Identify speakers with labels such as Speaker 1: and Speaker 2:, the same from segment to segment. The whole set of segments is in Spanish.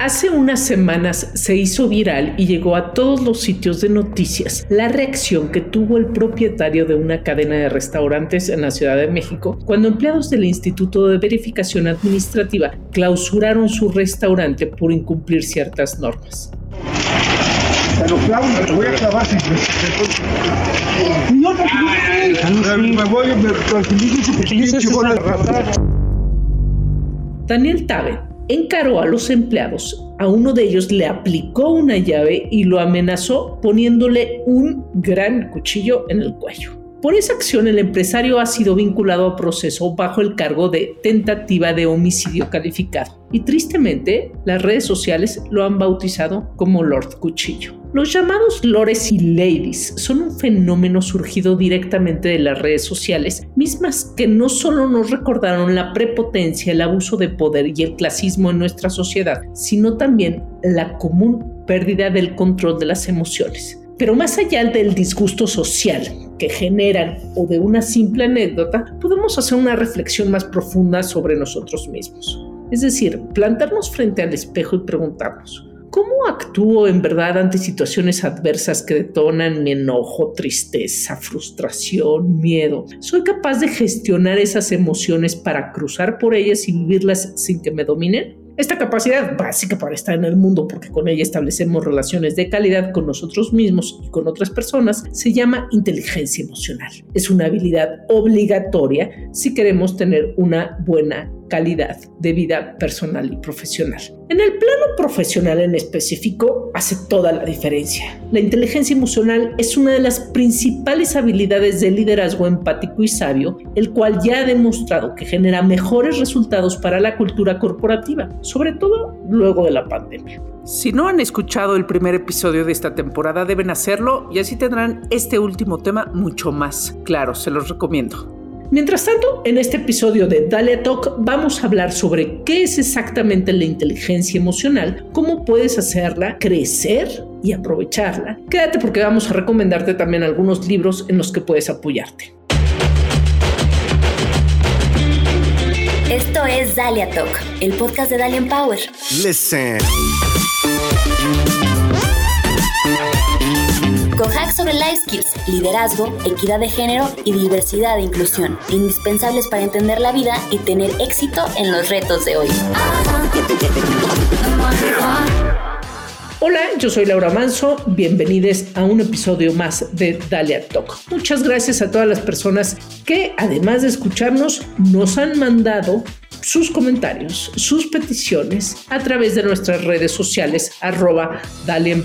Speaker 1: Hace unas semanas se hizo viral y llegó a todos los sitios de noticias la reacción que tuvo el propietario de una cadena de restaurantes en la Ciudad de México cuando empleados del Instituto de Verificación Administrativa clausuraron su restaurante por incumplir ciertas normas. voy a clavar Daniel Tabe encaró a los empleados. A uno de ellos le aplicó una llave y lo amenazó poniéndole un gran cuchillo en el cuello. Por esa acción, el empresario ha sido vinculado a proceso bajo el cargo de tentativa de homicidio calificado. Y tristemente, las redes sociales lo han bautizado como Lord Cuchillo. Los llamados lores y ladies son un fenómeno surgido directamente de las redes sociales, mismas que no solo nos recordaron la prepotencia, el abuso de poder y el clasismo en nuestra sociedad, sino también la común pérdida del control de las emociones. Pero más allá del disgusto social que generan o de una simple anécdota, podemos hacer una reflexión más profunda sobre nosotros mismos. Es decir, plantarnos frente al espejo y preguntarnos, ¿Cómo actúo en verdad ante situaciones adversas que detonan mi enojo, tristeza, frustración, miedo? ¿Soy capaz de gestionar esas emociones para cruzar por ellas y vivirlas sin que me dominen? Esta capacidad básica para estar en el mundo, porque con ella establecemos relaciones de calidad con nosotros mismos y con otras personas, se llama inteligencia emocional. Es una habilidad obligatoria si queremos tener una buena calidad de vida personal y profesional. En el plano profesional en específico hace toda la diferencia. La inteligencia emocional es una de las principales habilidades de liderazgo empático y sabio, el cual ya ha demostrado que genera mejores resultados para la cultura corporativa, sobre todo luego de la pandemia. Si no han escuchado el primer episodio de esta temporada, deben hacerlo y así tendrán este último tema mucho más claro, se los recomiendo. Mientras tanto, en este episodio de Dalia Talk vamos a hablar sobre qué es exactamente la inteligencia emocional, cómo puedes hacerla crecer y aprovecharla. Quédate porque vamos a recomendarte también algunos libros en los que puedes apoyarte.
Speaker 2: Esto es Dalia Talk, el podcast de Dalia Power. Listen. Con hacks sobre life skills, liderazgo, equidad de género y diversidad e inclusión, indispensables para entender la vida y tener éxito en los retos de hoy.
Speaker 1: Hola, yo soy Laura Manso, bienvenidos a un episodio más de Dalia Talk. Muchas gracias a todas las personas que además de escucharnos nos han mandado sus comentarios, sus peticiones a través de nuestras redes sociales, arroba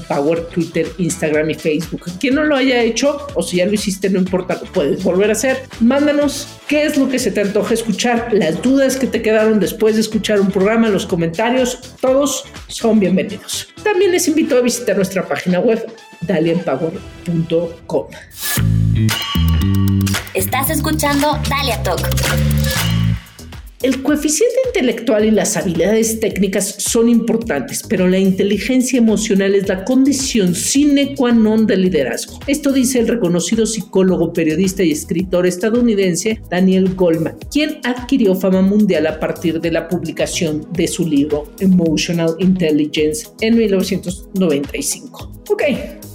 Speaker 1: Power, Twitter, Instagram y Facebook. Quien no lo haya hecho, o si ya lo hiciste, no importa, lo puedes volver a hacer. Mándanos qué es lo que se te antoja escuchar, las dudas que te quedaron después de escuchar un programa, los comentarios, todos son bienvenidos. También les invito a visitar nuestra página web, dalienpower.com.
Speaker 2: Estás escuchando Dalia Talk.
Speaker 1: El coeficiente intelectual y las habilidades técnicas son importantes, pero la inteligencia emocional es la condición sine qua non del liderazgo. Esto dice el reconocido psicólogo, periodista y escritor estadounidense Daniel Goldman, quien adquirió fama mundial a partir de la publicación de su libro Emotional Intelligence en 1995. Ok,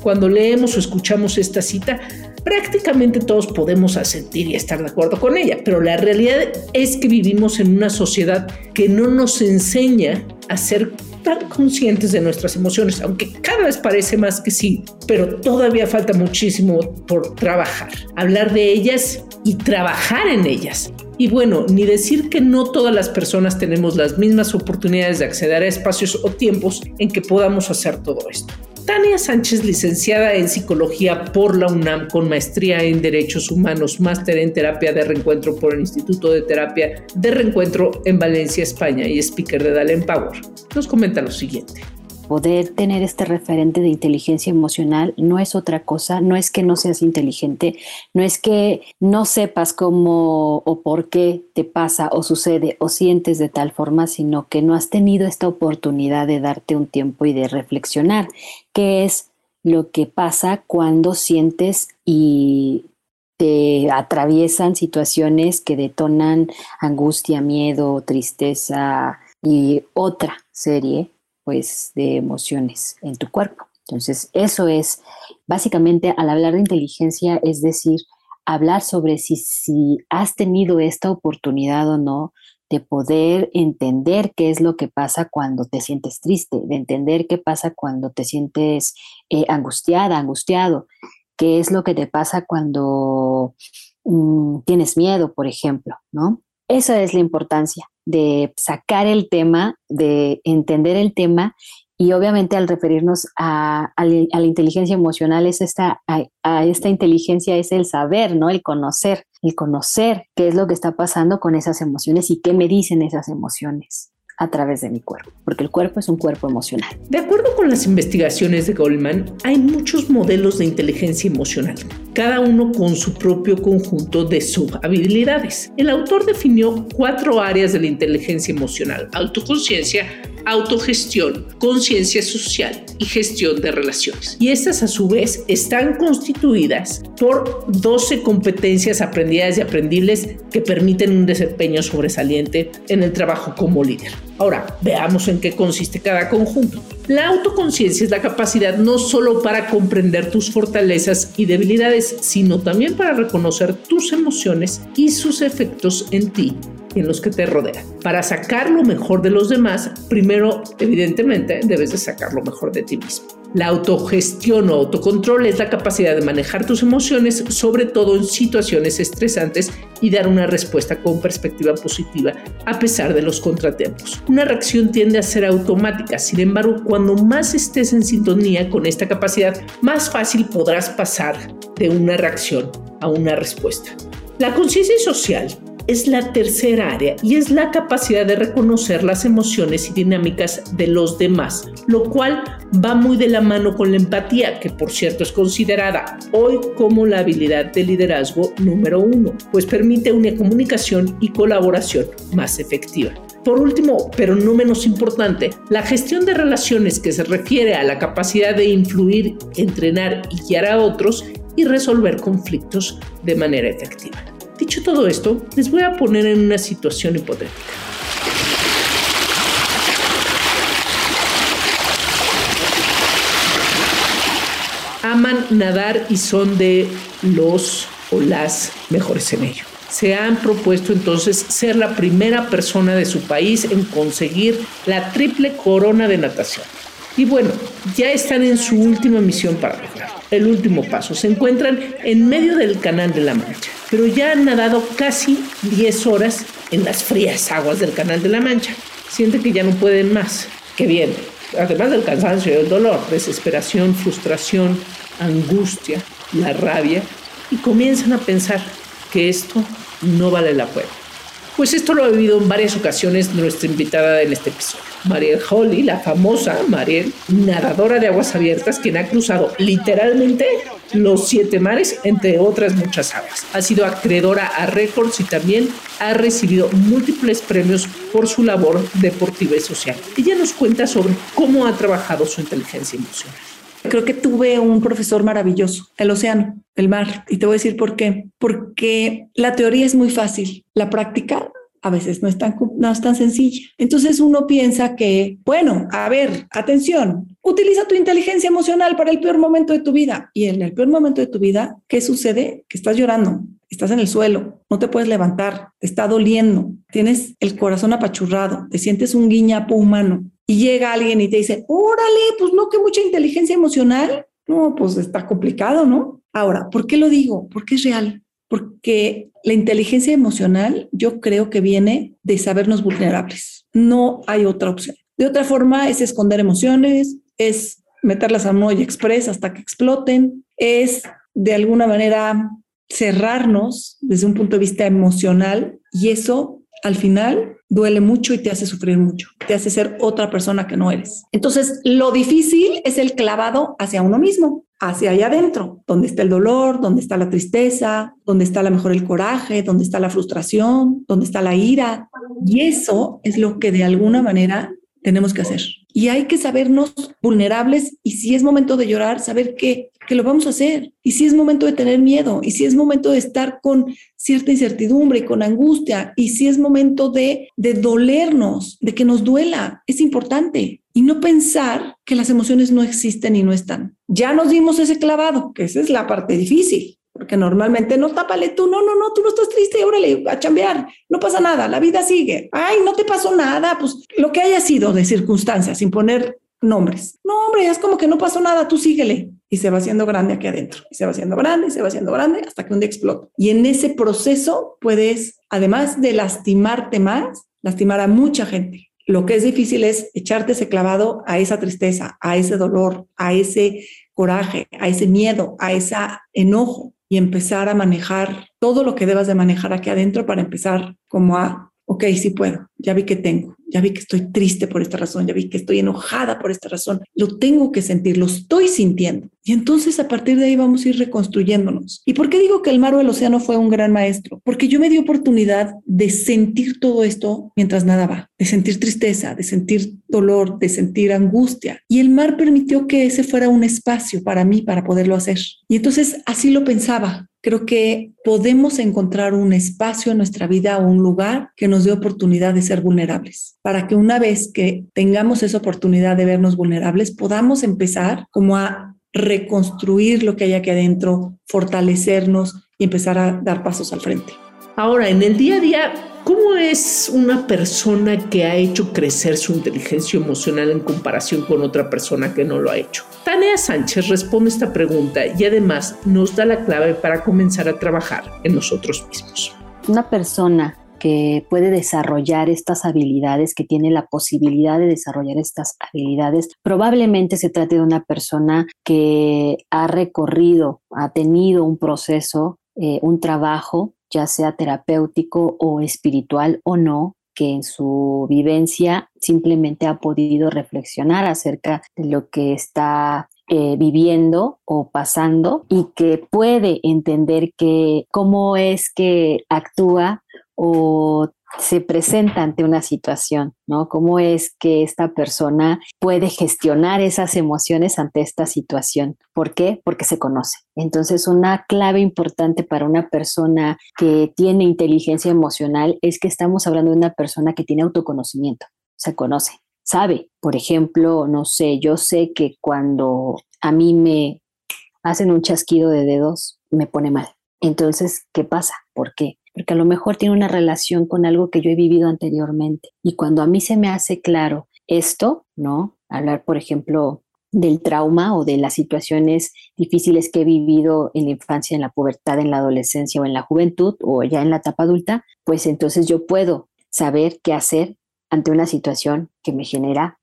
Speaker 1: cuando leemos o escuchamos esta cita, prácticamente todos podemos asentir y estar de acuerdo con ella, pero la realidad es que vivimos en una sociedad que no nos enseña a ser tan conscientes de nuestras emociones, aunque cada vez parece más que sí, pero todavía falta muchísimo por trabajar, hablar de ellas y trabajar en ellas. Y bueno, ni decir que no todas las personas tenemos las mismas oportunidades de acceder a espacios o tiempos en que podamos hacer todo esto. Tania Sánchez, licenciada en Psicología por la UNAM con maestría en Derechos Humanos, máster en Terapia de Reencuentro por el Instituto de Terapia de Reencuentro en Valencia, España y speaker de Dalen Power, nos comenta lo siguiente
Speaker 3: poder tener este referente de inteligencia emocional no es otra cosa, no es que no seas inteligente, no es que no sepas cómo o por qué te pasa o sucede o sientes de tal forma, sino que no has tenido esta oportunidad de darte un tiempo y de reflexionar qué es lo que pasa cuando sientes y te atraviesan situaciones que detonan angustia, miedo, tristeza y otra serie pues de emociones en tu cuerpo. Entonces, eso es básicamente al hablar de inteligencia, es decir, hablar sobre si, si has tenido esta oportunidad o no de poder entender qué es lo que pasa cuando te sientes triste, de entender qué pasa cuando te sientes eh, angustiada, angustiado, qué es lo que te pasa cuando mm, tienes miedo, por ejemplo, ¿no? Esa es la importancia de sacar el tema, de entender el tema y obviamente al referirnos a, la inteligencia emocional, es esta, a, esta inteligencia es el saber, ¿no? El conocer, el conocer qué es lo que está pasando con esas emociones y qué me dicen esas emociones a través de mi cuerpo, porque el cuerpo es un cuerpo emocional.
Speaker 1: De acuerdo con las investigaciones de Goldman, hay muchos modelos de inteligencia emocional, cada uno con su propio conjunto de subhabilidades. El autor definió cuatro áreas de la inteligencia emocional, autoconciencia, autogestión, conciencia social y gestión de relaciones. Y estas a su vez están constituidas por 12 competencias aprendidas y aprendibles que permiten un desempeño sobresaliente en el trabajo como líder. Ahora, veamos en qué consiste cada conjunto. La autoconciencia es la capacidad no solo para comprender tus fortalezas y debilidades, sino también para reconocer tus emociones y sus efectos en ti en los que te rodean. Para sacar lo mejor de los demás, primero, evidentemente, debes de sacar lo mejor de ti mismo. La autogestión o autocontrol es la capacidad de manejar tus emociones, sobre todo en situaciones estresantes, y dar una respuesta con perspectiva positiva a pesar de los contratiempos. Una reacción tiende a ser automática, sin embargo, cuando más estés en sintonía con esta capacidad, más fácil podrás pasar de una reacción a una respuesta. La conciencia social es la tercera área y es la capacidad de reconocer las emociones y dinámicas de los demás, lo cual va muy de la mano con la empatía, que por cierto es considerada hoy como la habilidad de liderazgo número uno, pues permite una comunicación y colaboración más efectiva. Por último, pero no menos importante, la gestión de relaciones que se refiere a la capacidad de influir, entrenar y guiar a otros y resolver conflictos de manera efectiva. Dicho todo esto, les voy a poner en una situación hipotética. Aman nadar y son de los o las mejores en ello. Se han propuesto entonces ser la primera persona de su país en conseguir la triple corona de natación. Y bueno, ya están en su última misión para lograr el último paso. Se encuentran en medio del Canal de la Mancha, pero ya han nadado casi 10 horas en las frías aguas del Canal de la Mancha. Sienten que ya no pueden más. Qué bien. Además del cansancio y el dolor, desesperación, frustración, angustia, la rabia, y comienzan a pensar que esto no vale la pena. Pues esto lo ha vivido en varias ocasiones nuestra invitada en este episodio. Mariel Holly, la famosa Mariel, nadadora de aguas abiertas, quien ha cruzado literalmente los siete mares, entre otras muchas aguas. Ha sido acreedora a récords y también ha recibido múltiples premios por su labor deportiva y social. Ella nos cuenta sobre cómo ha trabajado su inteligencia emocional.
Speaker 4: Creo que tuve un profesor maravilloso, el océano, el mar. Y te voy a decir por qué. Porque la teoría es muy fácil, la práctica a veces no es, tan, no es tan sencilla. Entonces uno piensa que, bueno, a ver, atención, utiliza tu inteligencia emocional para el peor momento de tu vida. Y en el peor momento de tu vida, ¿qué sucede? Que estás llorando, estás en el suelo, no te puedes levantar, está doliendo, tienes el corazón apachurrado, te sientes un guiñapo humano y llega alguien y te dice, órale, pues no, que mucha inteligencia emocional. No, pues está complicado, ¿no? Ahora, ¿por qué lo digo? Porque es real porque la inteligencia emocional yo creo que viene de sabernos vulnerables. No hay otra opción. De otra forma es esconder emociones, es meterlas a y express hasta que exploten, es de alguna manera cerrarnos desde un punto de vista emocional y eso al final duele mucho y te hace sufrir mucho, te hace ser otra persona que no eres. Entonces, lo difícil es el clavado hacia uno mismo hacia allá adentro, donde está el dolor, donde está la tristeza, donde está a lo mejor el coraje, donde está la frustración, donde está la ira. Y eso es lo que de alguna manera tenemos que hacer. Y hay que sabernos vulnerables y si es momento de llorar, saber que, que lo vamos a hacer. Y si es momento de tener miedo, y si es momento de estar con cierta incertidumbre y con angustia, y si es momento de, de dolernos, de que nos duela, es importante. y no pensar que las emociones no existen y no están. Ya nos dimos ese clavado, que esa es la parte difícil, porque normalmente no tápale tú, no, no, no, tú no estás triste, órale, a chambear, no pasa nada, la vida sigue. Ay, no te pasó nada, pues lo que haya sido de circunstancias, sin poner nombres. No, hombre, es como que no pasó nada, tú síguele. Y se va haciendo grande aquí adentro, y se va haciendo grande, y se va haciendo grande hasta que un día explota. Y en ese proceso puedes, además de lastimarte más, lastimar a mucha gente. Lo que es difícil es echarte ese clavado a esa tristeza, a ese dolor, a ese coraje, a ese miedo, a ese enojo y empezar a manejar todo lo que debas de manejar aquí adentro para empezar como a, ok, sí puedo, ya vi que tengo, ya vi que estoy triste por esta razón, ya vi que estoy enojada por esta razón, lo tengo que sentir, lo estoy sintiendo. Y entonces a partir de ahí vamos a ir reconstruyéndonos. ¿Y por qué digo que el mar o el océano fue un gran maestro? Porque yo me di oportunidad de sentir todo esto mientras nadaba, de sentir tristeza, de sentir dolor, de sentir angustia. Y el mar permitió que ese fuera un espacio para mí, para poderlo hacer. Y entonces así lo pensaba. Creo que podemos encontrar un espacio en nuestra vida o un lugar que nos dé oportunidad de ser vulnerables para que una vez que tengamos esa oportunidad de vernos vulnerables, podamos empezar como a reconstruir lo que hay aquí adentro, fortalecernos y empezar a dar pasos al frente.
Speaker 1: Ahora, en el día a día, ¿cómo es una persona que ha hecho crecer su inteligencia emocional en comparación con otra persona que no lo ha hecho? Tania Sánchez responde esta pregunta y además nos da la clave para comenzar a trabajar en nosotros mismos.
Speaker 3: Una persona que puede desarrollar estas habilidades, que tiene la posibilidad de desarrollar estas habilidades, probablemente se trate de una persona que ha recorrido, ha tenido un proceso, eh, un trabajo, ya sea terapéutico o espiritual o no, que en su vivencia simplemente ha podido reflexionar acerca de lo que está eh, viviendo o pasando y que puede entender que cómo es que actúa o se presenta ante una situación, ¿no? ¿Cómo es que esta persona puede gestionar esas emociones ante esta situación? ¿Por qué? Porque se conoce. Entonces, una clave importante para una persona que tiene inteligencia emocional es que estamos hablando de una persona que tiene autoconocimiento, se conoce, sabe. Por ejemplo, no sé, yo sé que cuando a mí me hacen un chasquido de dedos, me pone mal. Entonces, ¿qué pasa? ¿Por qué? Porque a lo mejor tiene una relación con algo que yo he vivido anteriormente. Y cuando a mí se me hace claro esto, ¿no? Hablar, por ejemplo, del trauma o de las situaciones difíciles que he vivido en la infancia, en la pubertad, en la adolescencia o en la juventud o ya en la etapa adulta, pues entonces yo puedo saber qué hacer ante una situación que me genera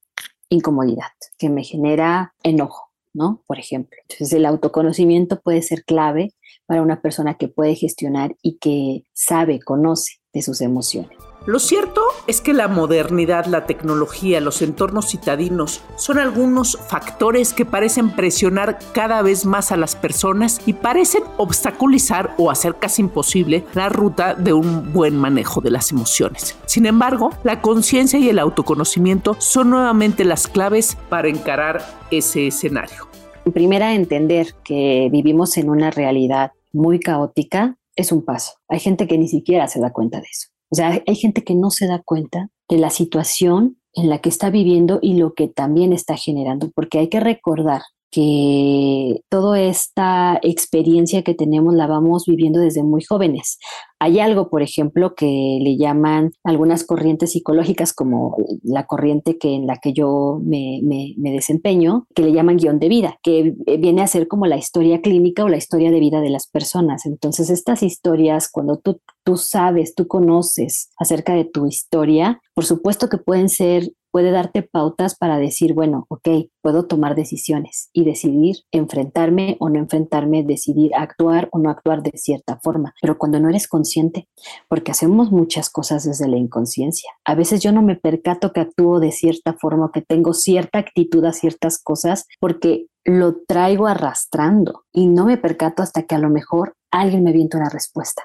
Speaker 3: incomodidad, que me genera enojo, ¿no? Por ejemplo. Entonces el autoconocimiento puede ser clave para una persona que puede gestionar y que sabe, conoce de sus emociones.
Speaker 1: Lo cierto es que la modernidad, la tecnología, los entornos citadinos son algunos factores que parecen presionar cada vez más a las personas y parecen obstaculizar o hacer casi imposible la ruta de un buen manejo de las emociones. Sin embargo, la conciencia y el autoconocimiento son nuevamente las claves para encarar ese escenario.
Speaker 3: Primera, entender que vivimos en una realidad muy caótica es un paso. Hay gente que ni siquiera se da cuenta de eso. O sea, hay gente que no se da cuenta de la situación en la que está viviendo y lo que también está generando, porque hay que recordar que toda esta experiencia que tenemos la vamos viviendo desde muy jóvenes. Hay algo, por ejemplo, que le llaman algunas corrientes psicológicas, como la corriente que, en la que yo me, desempeño, que le llaman guion de vida, que viene a ser como la historia clínica o la historia de vida de las personas. Entonces, estas historias, cuando tú, tú sabes, tú conoces acerca de tu historia, por supuesto que pueden ser puede darte pautas para decir, bueno, ok, puedo tomar decisiones y decidir enfrentarme o no enfrentarme, decidir actuar o no actuar de cierta forma. Pero cuando no eres consciente, porque hacemos muchas cosas desde la inconsciencia. A veces yo no me percato que actúo de cierta forma, que tengo cierta actitud a ciertas cosas, porque lo traigo arrastrando y no me percato hasta que a lo mejor alguien me avienta una respuesta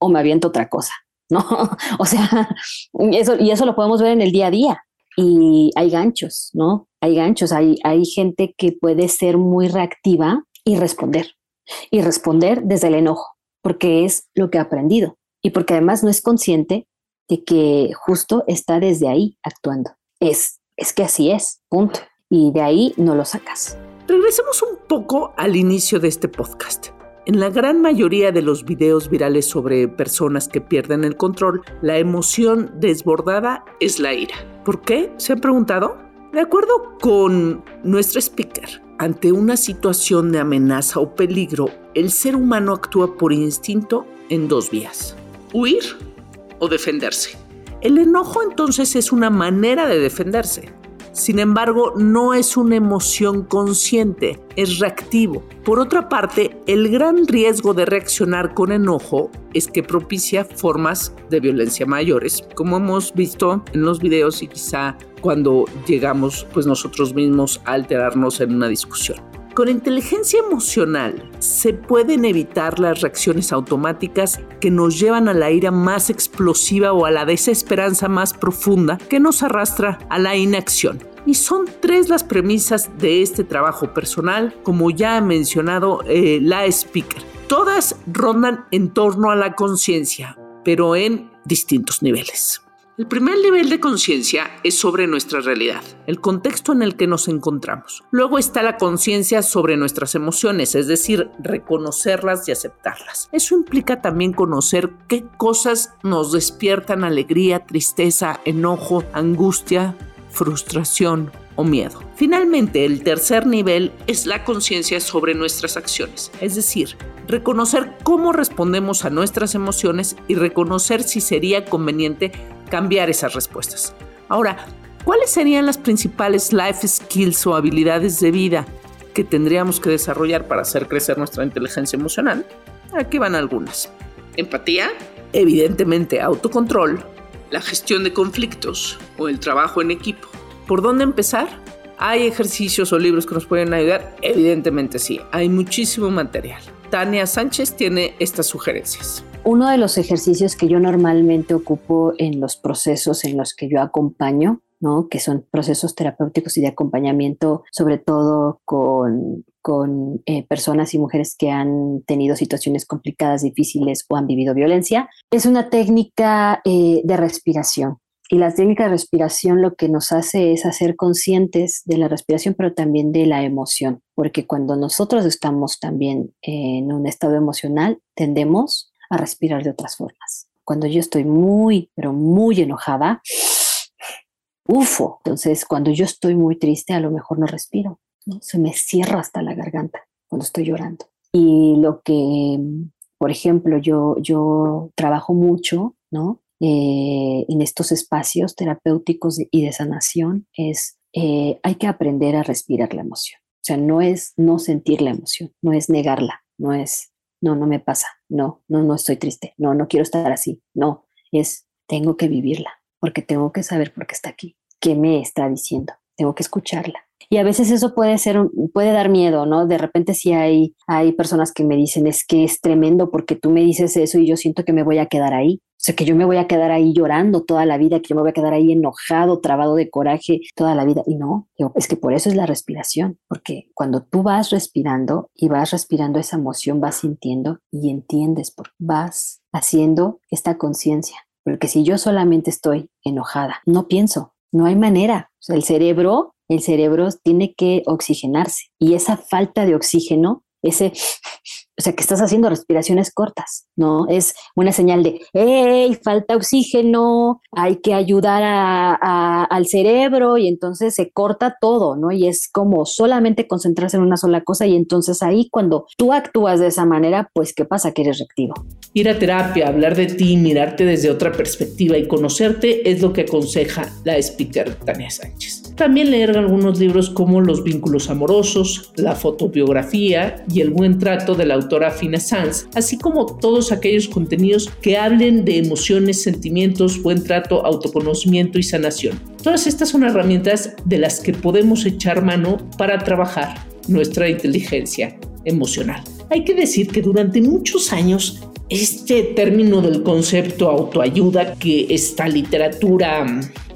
Speaker 3: o me avienta otra cosa. ¿no? O sea, eso, y eso lo podemos ver en el día a día y hay ganchos, ¿no? Hay ganchos, hay, hay gente que puede ser muy reactiva y responder, y responder desde el enojo, porque es lo que ha aprendido y porque además no es consciente de que justo está desde ahí actuando. Es es que así es, punto. Y de ahí no lo sacas.
Speaker 1: Regresemos un poco al inicio de este podcast. En la gran mayoría de los videos virales sobre personas que pierden el control, la emoción desbordada es la ira. ¿Por qué? ¿Se han preguntado? De acuerdo con nuestro speaker, ante una situación de amenaza o peligro, el ser humano actúa por instinto en dos vías, huir o defenderse. El enojo entonces es una manera de defenderse. Sin embargo, no es una emoción consciente, es reactivo. Por otra parte, el gran riesgo de reaccionar con enojo es que propicia formas de violencia mayores, como hemos visto en los videos y quizá cuando llegamos pues nosotros mismos a alterarnos en una discusión. Con inteligencia emocional se pueden evitar las reacciones automáticas que nos llevan a la ira más explosiva o a la desesperanza más profunda que nos arrastra a la inacción. Y son tres las premisas de este trabajo personal, como ya ha mencionado eh, la speaker. Todas rondan en torno a la conciencia, pero en distintos niveles. El primer nivel de conciencia es sobre nuestra realidad, el contexto en el que nos encontramos. Luego está la conciencia sobre nuestras emociones, es decir, reconocerlas y aceptarlas. Eso implica también conocer qué cosas nos despiertan alegría, tristeza, enojo, angustia, frustración o miedo. Finalmente, el tercer nivel es la conciencia sobre nuestras acciones, es decir, reconocer cómo respondemos a nuestras emociones y reconocer si sería conveniente cambiar esas respuestas. Ahora, ¿cuáles serían las principales life skills o habilidades de vida que tendríamos que desarrollar para hacer crecer nuestra inteligencia emocional? Aquí van algunas. Empatía, evidentemente autocontrol, la gestión de conflictos o el trabajo en equipo. ¿Por dónde empezar? ¿Hay ejercicios o libros que nos pueden ayudar? Evidentemente sí, hay muchísimo material. Tania Sánchez tiene estas sugerencias.
Speaker 3: Uno de los ejercicios que yo normalmente ocupo en los procesos en los que yo acompaño, ¿no? que son procesos terapéuticos y de acompañamiento, sobre todo con, con eh, personas y mujeres que han tenido situaciones complicadas, difíciles o han vivido violencia, es una técnica eh, de respiración. Y la técnica de respiración lo que nos hace es hacer conscientes de la respiración, pero también de la emoción, porque cuando nosotros estamos también en un estado emocional, tendemos a respirar de otras formas. Cuando yo estoy muy, pero muy enojada, ufo. Entonces, cuando yo estoy muy triste, a lo mejor no respiro. Se me cierra hasta la garganta cuando estoy llorando. Y lo que, por ejemplo, yo, yo trabajo mucho, ¿no? Eh, en estos espacios terapéuticos y de sanación es, eh, hay que aprender a respirar la emoción. O sea, no es no sentir la emoción, no es negarla, no es, no, no me pasa, no, no, no estoy triste, no, no quiero estar así, no, es, tengo que vivirla, porque tengo que saber por qué está aquí, qué me está diciendo, tengo que escucharla. Y a veces eso puede ser, puede dar miedo, ¿no? De repente si hay, hay personas que me dicen, es que es tremendo porque tú me dices eso y yo siento que me voy a quedar ahí. O sea, que yo me voy a quedar ahí llorando toda la vida, que yo me voy a quedar ahí enojado, trabado de coraje toda la vida. Y no, es que por eso es la respiración, porque cuando tú vas respirando y vas respirando esa emoción, vas sintiendo y entiendes, por vas haciendo esta conciencia. Porque si yo solamente estoy enojada, no pienso, no hay manera. El cerebro el cerebro tiene que oxigenarse y esa falta de oxígeno, ese, o sea, que estás haciendo respiraciones cortas, ¿no? Es una señal de, hey, falta oxígeno, hay que ayudar al cerebro y entonces se corta todo, ¿no? Y es como solamente concentrarse en una sola cosa y entonces ahí cuando tú actúas de esa manera, pues, ¿qué pasa? Que eres reactivo.
Speaker 1: Ir a terapia, hablar de ti, mirarte desde otra perspectiva y conocerte es lo que aconseja la speaker Tania Sánchez. También leer algunos libros como Los vínculos amorosos, La fotobiografía y El buen trato de la autora Fina Sanz, así como todos aquellos contenidos que hablen de emociones, sentimientos, buen trato, autoconocimiento y sanación. Todas estas son herramientas de las que podemos echar mano para trabajar nuestra inteligencia emocional. Hay que decir que durante muchos años este término del concepto autoayuda que esta literatura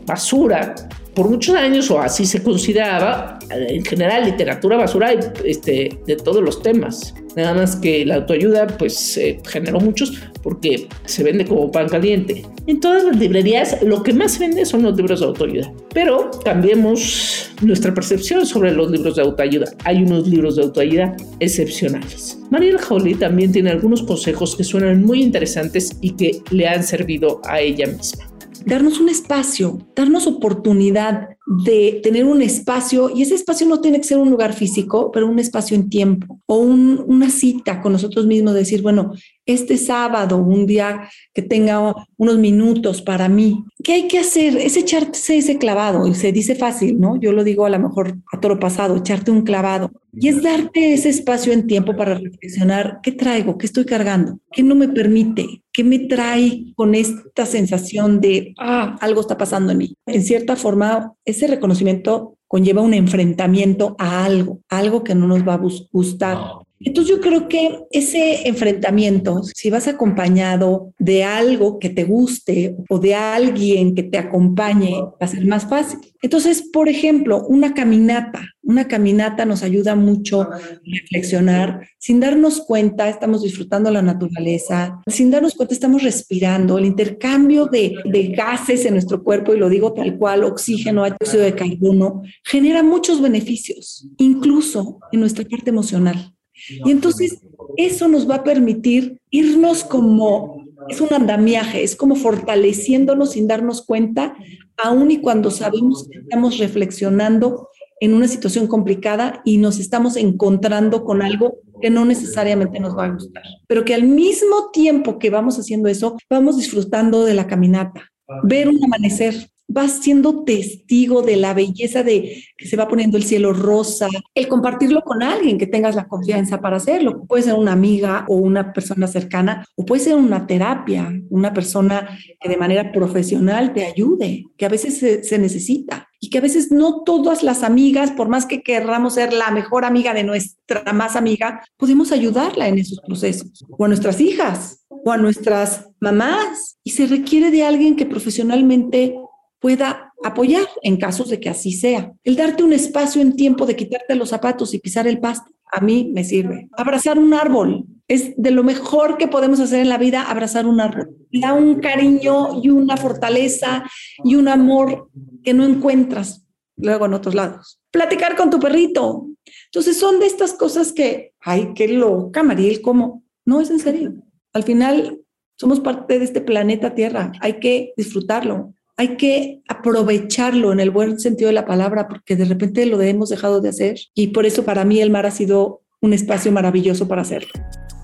Speaker 1: basura por muchos años, o así se consideraba, en general literatura basura este, de todos los temas. Nada más que la autoayuda pues generó muchos porque se vende como pan caliente. En todas las librerías lo que más se vende son los libros de autoayuda. Pero cambiemos nuestra percepción sobre los libros de autoayuda. Hay unos libros de autoayuda excepcionales. Mariel Holly también tiene algunos consejos que suenan muy interesantes y que le han servido a ella misma
Speaker 4: darnos un espacio, darnos oportunidad de tener un espacio, y ese espacio no tiene que ser un lugar físico, pero un espacio en tiempo, o una cita con nosotros mismos, decir, bueno, este sábado, un día que tenga unos minutos para mí, ¿qué hay que hacer? Es echarse ese clavado, y se dice fácil, ¿no? Yo lo digo a lo mejor a toro pasado, echarte un clavado. Y es darte ese espacio en tiempo para reflexionar, ¿qué traigo? ¿Qué estoy cargando? ¿Qué no me permite? ¿Qué me trae con esta sensación de, ah, algo está pasando en mí? En cierta forma, ese reconocimiento conlleva un enfrentamiento a algo, algo que no nos va a gustar. Entonces yo creo que ese enfrentamiento, si vas acompañado de algo que te guste o de alguien que te acompañe, va a ser más fácil. Entonces, por ejemplo, una caminata. Una caminata nos ayuda mucho a reflexionar. Sin darnos cuenta, estamos disfrutando la naturaleza. Sin darnos cuenta, estamos respirando. El intercambio de, de gases en nuestro cuerpo, y lo digo tal cual, oxígeno, dióxido de carbono, genera muchos beneficios, incluso en nuestra parte emocional. Y entonces eso nos va a permitir irnos como, es un andamiaje, es como fortaleciéndonos sin darnos cuenta, aun y cuando sabemos que estamos reflexionando en una situación complicada y nos estamos encontrando con algo que no necesariamente nos va a gustar, pero que al mismo tiempo que vamos haciendo eso, vamos disfrutando de la caminata, ver un amanecer, vas siendo testigo de la belleza de que se va poniendo el cielo rosa, el compartirlo con alguien que tengas la confianza para hacerlo. Puede ser una amiga o una persona cercana, o puede ser una terapia, una persona que de manera profesional te ayude, que a veces se, necesita y que a veces no todas las amigas, por más que querramos ser la mejor amiga de nuestra más amiga, podemos ayudarla en esos procesos, o a nuestras hijas, o a nuestras mamás. Y se requiere de alguien que profesionalmente pueda apoyar en casos de que así sea. El darte un espacio en tiempo de quitarte los zapatos y pisar el pasto, a mí me sirve. Abrazar un árbol es de lo mejor que podemos hacer en la vida, abrazar un árbol. Da un cariño y una fortaleza y un amor que no encuentras luego en otros lados. Platicar con tu perrito. Entonces son de estas cosas que, ay, qué loca, Mariel, ¿cómo? No es en serio. Al final somos parte de este planeta Tierra. Hay que disfrutarlo hay que aprovecharlo en el buen sentido de la palabra porque de repente lo hemos dejado de hacer y por eso para mí el mar ha sido un espacio maravilloso para hacerlo.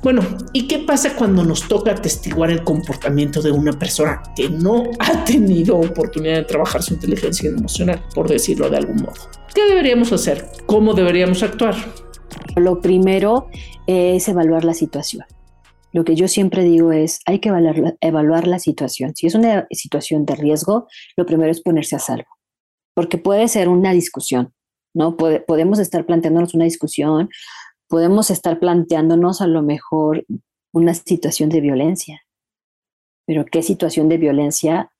Speaker 1: Bueno, ¿y qué pasa cuando nos toca atestiguar el comportamiento de una persona que no ha tenido oportunidad de trabajar su inteligencia emocional, por decirlo de algún modo? ¿Qué deberíamos hacer? ¿Cómo deberíamos actuar?
Speaker 3: Lo primero es evaluar la situación. Lo que yo siempre digo es, hay que evaluar la, situación. Si es una situación de riesgo, lo primero es ponerse a salvo, porque puede ser una discusión, ¿no? podemos estar planteándonos una discusión, podemos estar planteándonos a lo mejor una situación de violencia, pero ¿qué situación de violencia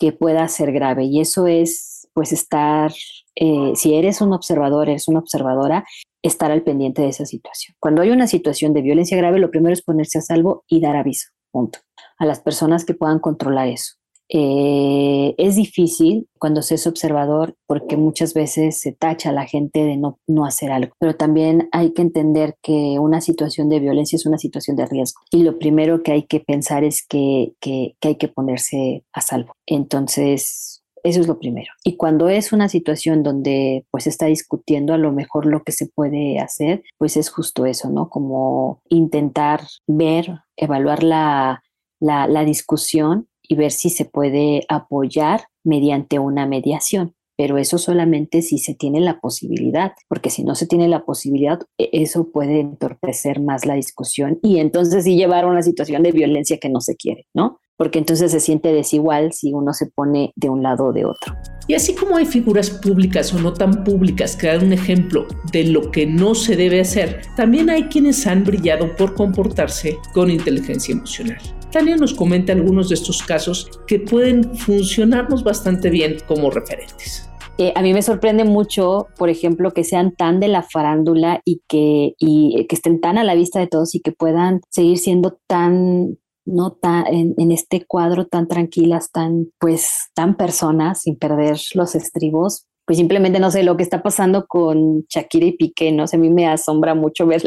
Speaker 3: que pueda ser grave? Y eso es, pues, estar, eh, si eres un observador, eres una observadora, estar al pendiente de esa situación. Cuando hay una situación de violencia grave, lo primero es ponerse a salvo y dar aviso, punto, a las personas que puedan controlar eso. Eh, es difícil cuando se es observador porque muchas veces se tacha a la gente de no, no hacer algo, pero también hay que entender que una situación de violencia es una situación de riesgo y lo primero que hay que pensar es que, que, que hay que ponerse a salvo. Entonces, eso es lo primero. Y cuando es una situación donde pues está discutiendo a lo mejor lo que se puede hacer, pues es justo eso, ¿no? Como intentar ver, evaluar la, la, la discusión y ver si se puede apoyar mediante una mediación pero eso solamente si se tiene la posibilidad, porque si no se tiene la posibilidad, e, eso puede entorpecer más la discusión y entonces sí llevar a una situación de violencia que no se quiere, ¿no? Porque entonces se siente desigual si uno se pone de un lado o de otro.
Speaker 1: Y así como hay figuras públicas o no tan públicas que dan un ejemplo de lo que no se debe hacer, también hay quienes han brillado por comportarse con inteligencia emocional. Tania nos comenta algunos de estos casos que pueden funcionarnos bastante bien como referentes.
Speaker 3: Eh, a mí me sorprende mucho, por ejemplo, que sean tan de la farándula y que, y que estén tan a la vista de todos y que puedan seguir siendo tan no tan en, en, este cuadro tan tranquilas, tan pues tan personas sin perder los estribos, pues simplemente no sé lo que está pasando con Shakira y Piqué, no sé, a mí me asombra mucho ver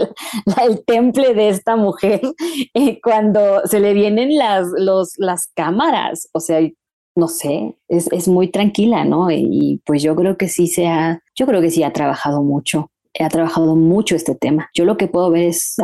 Speaker 3: el temple de esta mujer eh, cuando se le vienen las, los, las cámaras, o sea, no sé, es, es muy tranquila, ¿no? Y, y, pues yo creo que sí se ha, yo creo que sí ha trabajado mucho, ha trabajado mucho este tema. Yo lo que puedo ver es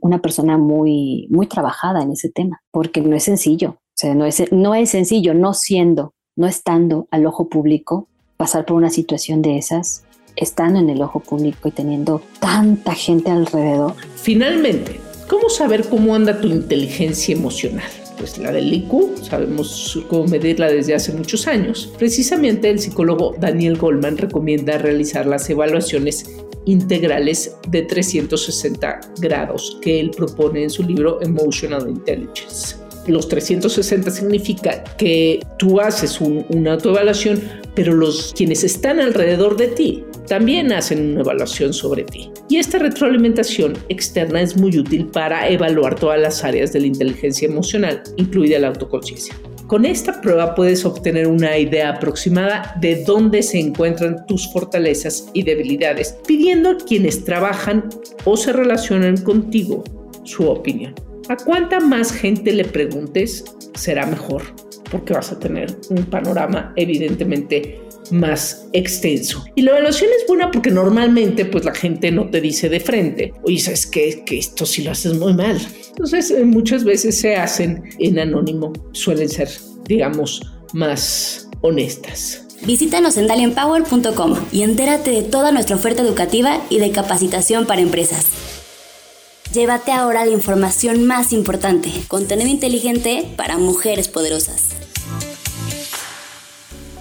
Speaker 3: una persona muy, muy trabajada en ese tema, porque no es sencillo, o sea, no es, no es sencillo, no siendo, no estando al ojo público, pasar por una situación de esas, estando en el ojo público y teniendo tanta gente alrededor.
Speaker 1: Finalmente, ¿cómo saber cómo anda tu inteligencia emocional? Pues la del IQ, sabemos cómo medirla desde hace muchos años. Precisamente el psicólogo Daniel Goldman recomienda realizar las evaluaciones integrales de 360 grados que él propone en su libro Emotional Intelligence. Los 360 significa que tú haces un, una autoevaluación, pero los quienes están alrededor de ti también hacen una evaluación sobre ti. Y esta retroalimentación externa es muy útil para evaluar todas las áreas de la inteligencia emocional, incluida la autoconciencia. Con esta prueba puedes obtener una idea aproximada de dónde se encuentran tus fortalezas y debilidades, pidiendo a quienes trabajan o se relacionan contigo su opinión. A cuánta más gente le preguntes será mejor, porque vas a tener un panorama evidentemente más extenso. Y la evaluación es buena porque normalmente pues la gente no te dice de frente, oye, sabes que, que esto sí lo haces muy mal. Entonces eh, muchas veces se hacen en anónimo, suelen ser, digamos, más honestas.
Speaker 2: Visítanos en dalienpower.com y entérate de toda nuestra oferta educativa y de capacitación para empresas. Llévate ahora la información más importante, contenido inteligente para mujeres poderosas.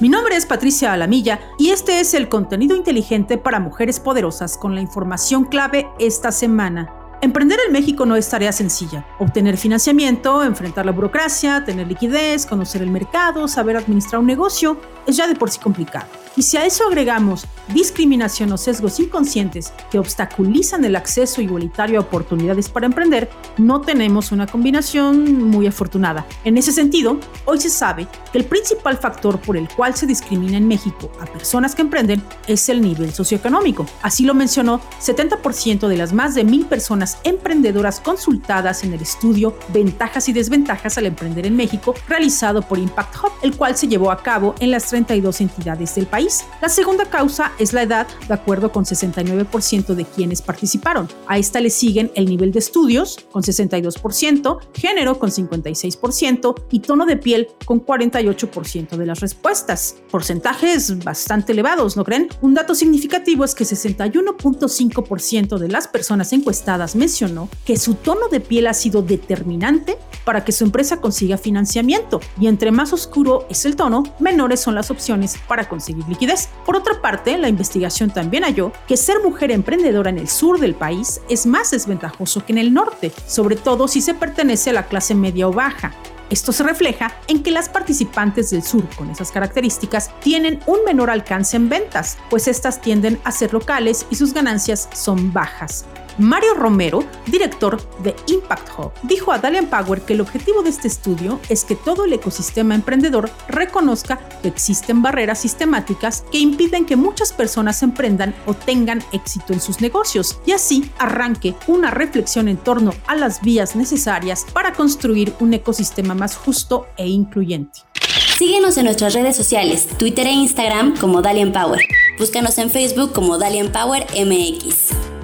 Speaker 5: Mi nombre es Patricia Alamilla y este es el contenido inteligente para mujeres poderosas con la información clave esta semana. Emprender en México no es tarea sencilla. Obtener financiamiento, enfrentar la burocracia, tener liquidez, conocer el mercado, saber administrar un negocio, es ya de por sí complicado. Y si a eso agregamos discriminación o sesgos inconscientes que obstaculizan el acceso igualitario a oportunidades para emprender, no tenemos una combinación muy afortunada. En ese sentido, hoy se sabe que el principal factor por el cual se discrimina en México a personas que emprenden es el nivel socioeconómico. Así lo mencionó 70% de las más de mil personas emprendedoras consultadas en el estudio Ventajas y desventajas al emprender en México realizado por Impact Hub, el cual se llevó a cabo en las 32 entidades del país la segunda causa es la edad, de acuerdo con 69% de quienes participaron. A esta le siguen el nivel de estudios, con 62%, género, con 56%, y tono de piel, con 48% de las respuestas. Porcentajes bastante elevados, ¿no creen? Un dato significativo es que 61.5% de las personas encuestadas mencionó que su tono de piel ha sido determinante para que su empresa consiga financiamiento, y entre más oscuro es el tono, menores son las opciones para conseguir liquidez. Por otra parte, la investigación también halló que ser mujer emprendedora en el sur del país es más desventajoso que en el norte, sobre todo si se pertenece a la clase media o baja. Esto se refleja en que las participantes del sur con esas características tienen un menor alcance en ventas, pues estas tienden a ser locales y sus ganancias son bajas. Mario Romero, director de Impact Hub, dijo a Dalian Power que el objetivo de este estudio es que todo el ecosistema emprendedor reconozca que existen barreras sistemáticas que impiden que muchas personas emprendan o tengan éxito en sus negocios y así arranque una reflexión en torno a las vías necesarias para construir un ecosistema más justo e incluyente.
Speaker 2: Síguenos en nuestras redes sociales, Twitter e Instagram como Dalian Power. Búscanos en Facebook como Dalian Power MX.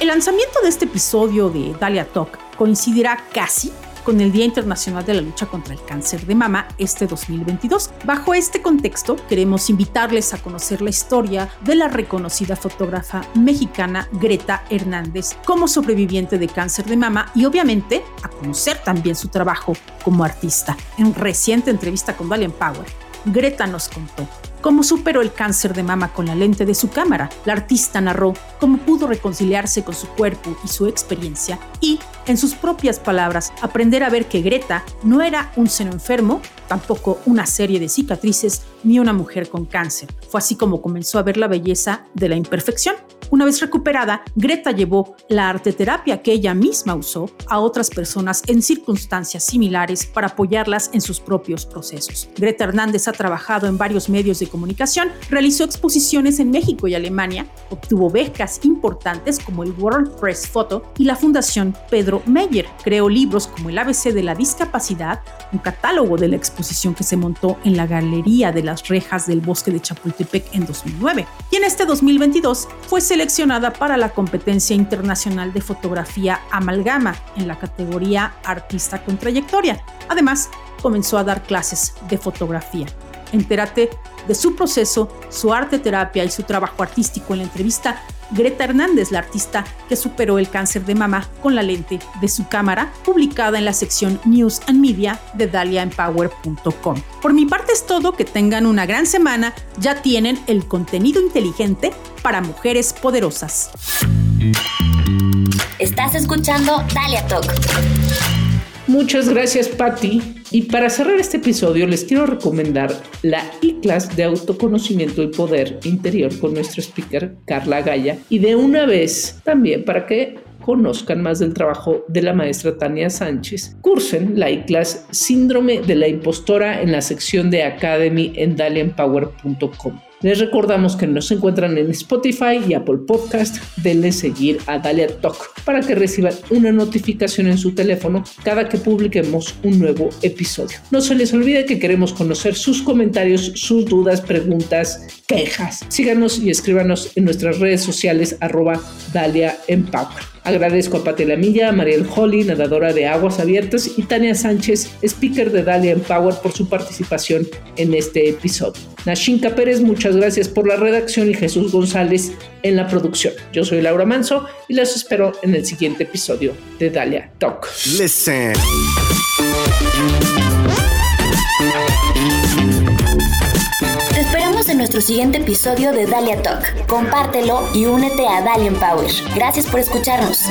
Speaker 5: El lanzamiento de este episodio de Dalia Talk coincidirá casi con el Día Internacional de la Lucha contra el Cáncer de Mama este 2022. Bajo este contexto, queremos invitarles a conocer la historia de la reconocida fotógrafa mexicana Greta Hernández como sobreviviente de cáncer de mama y obviamente a conocer también su trabajo como artista. En reciente entrevista con Valiant Power, Greta nos contó cómo superó el cáncer de mama con la lente de su cámara. La artista narró cómo pudo reconciliarse con su cuerpo y su experiencia y, en sus propias palabras, aprender a ver que Greta no era un seno enfermo, tampoco una serie de cicatrices ni una mujer con cáncer. Fue así como comenzó a ver la belleza de la imperfección. Una vez recuperada, Greta llevó la arteterapia que ella misma usó a otras personas en circunstancias similares para apoyarlas en sus propios procesos. Greta Hernández ha trabajado en varios medios de comunicación, realizó exposiciones en México y Alemania, obtuvo becas importantes como el World Press Photo y la Fundación Pedro Meyer. Creó libros como el ABC de la discapacidad, un catálogo de la exposición que se montó en la Galería de las Rejas del Bosque de Chapultepec en 2009. Y en este 2022 fue seleccionada para la competencia internacional de fotografía Amalgama en la categoría Artista con Trayectoria. Además, comenzó a dar clases de fotografía. Entérate de su proceso, su arte terapia y su trabajo artístico en la entrevista Greta Hernández, la artista que superó el cáncer de mama con la lente de su cámara, publicada en la sección News and Media de daliaempower.com. Por mi parte es todo, que tengan una gran semana, ya tienen el contenido inteligente para mujeres poderosas.
Speaker 2: Estás escuchando Dalia Talk.
Speaker 1: Muchas gracias, Patti. Y para cerrar este episodio, les quiero recomendar la e-class de autoconocimiento y poder interior con nuestro speaker, Carla Gaya. Y de una vez también para que conozcan más del trabajo de la maestra Tania Sánchez, cursen la e-class Síndrome de la Impostora en la sección de Academy en dalianpower.com. Les recordamos que nos encuentran en Spotify y Apple Podcast. Denle seguir a Dalia Talk para que reciban una notificación en su teléfono cada que publiquemos un nuevo episodio. No se les olvide que queremos conocer sus comentarios, sus dudas, preguntas, quejas. Síganos y escríbanos en nuestras redes sociales arroba Dalia. Agradezco a Pati Lamilla, a Mariel Holly, nadadora de aguas abiertas, y Tania Sánchez, speaker de Dalia Empower, por su participación en este episodio. Nashinka Pérez, muchas gracias por la redacción y Jesús González en la producción. Yo soy Laura Manso y las espero en el siguiente episodio de Dalia Talk. Listen.
Speaker 2: nuestro siguiente episodio de Dalia Talk. Compártelo y únete a Dalia Power. Gracias por escucharnos.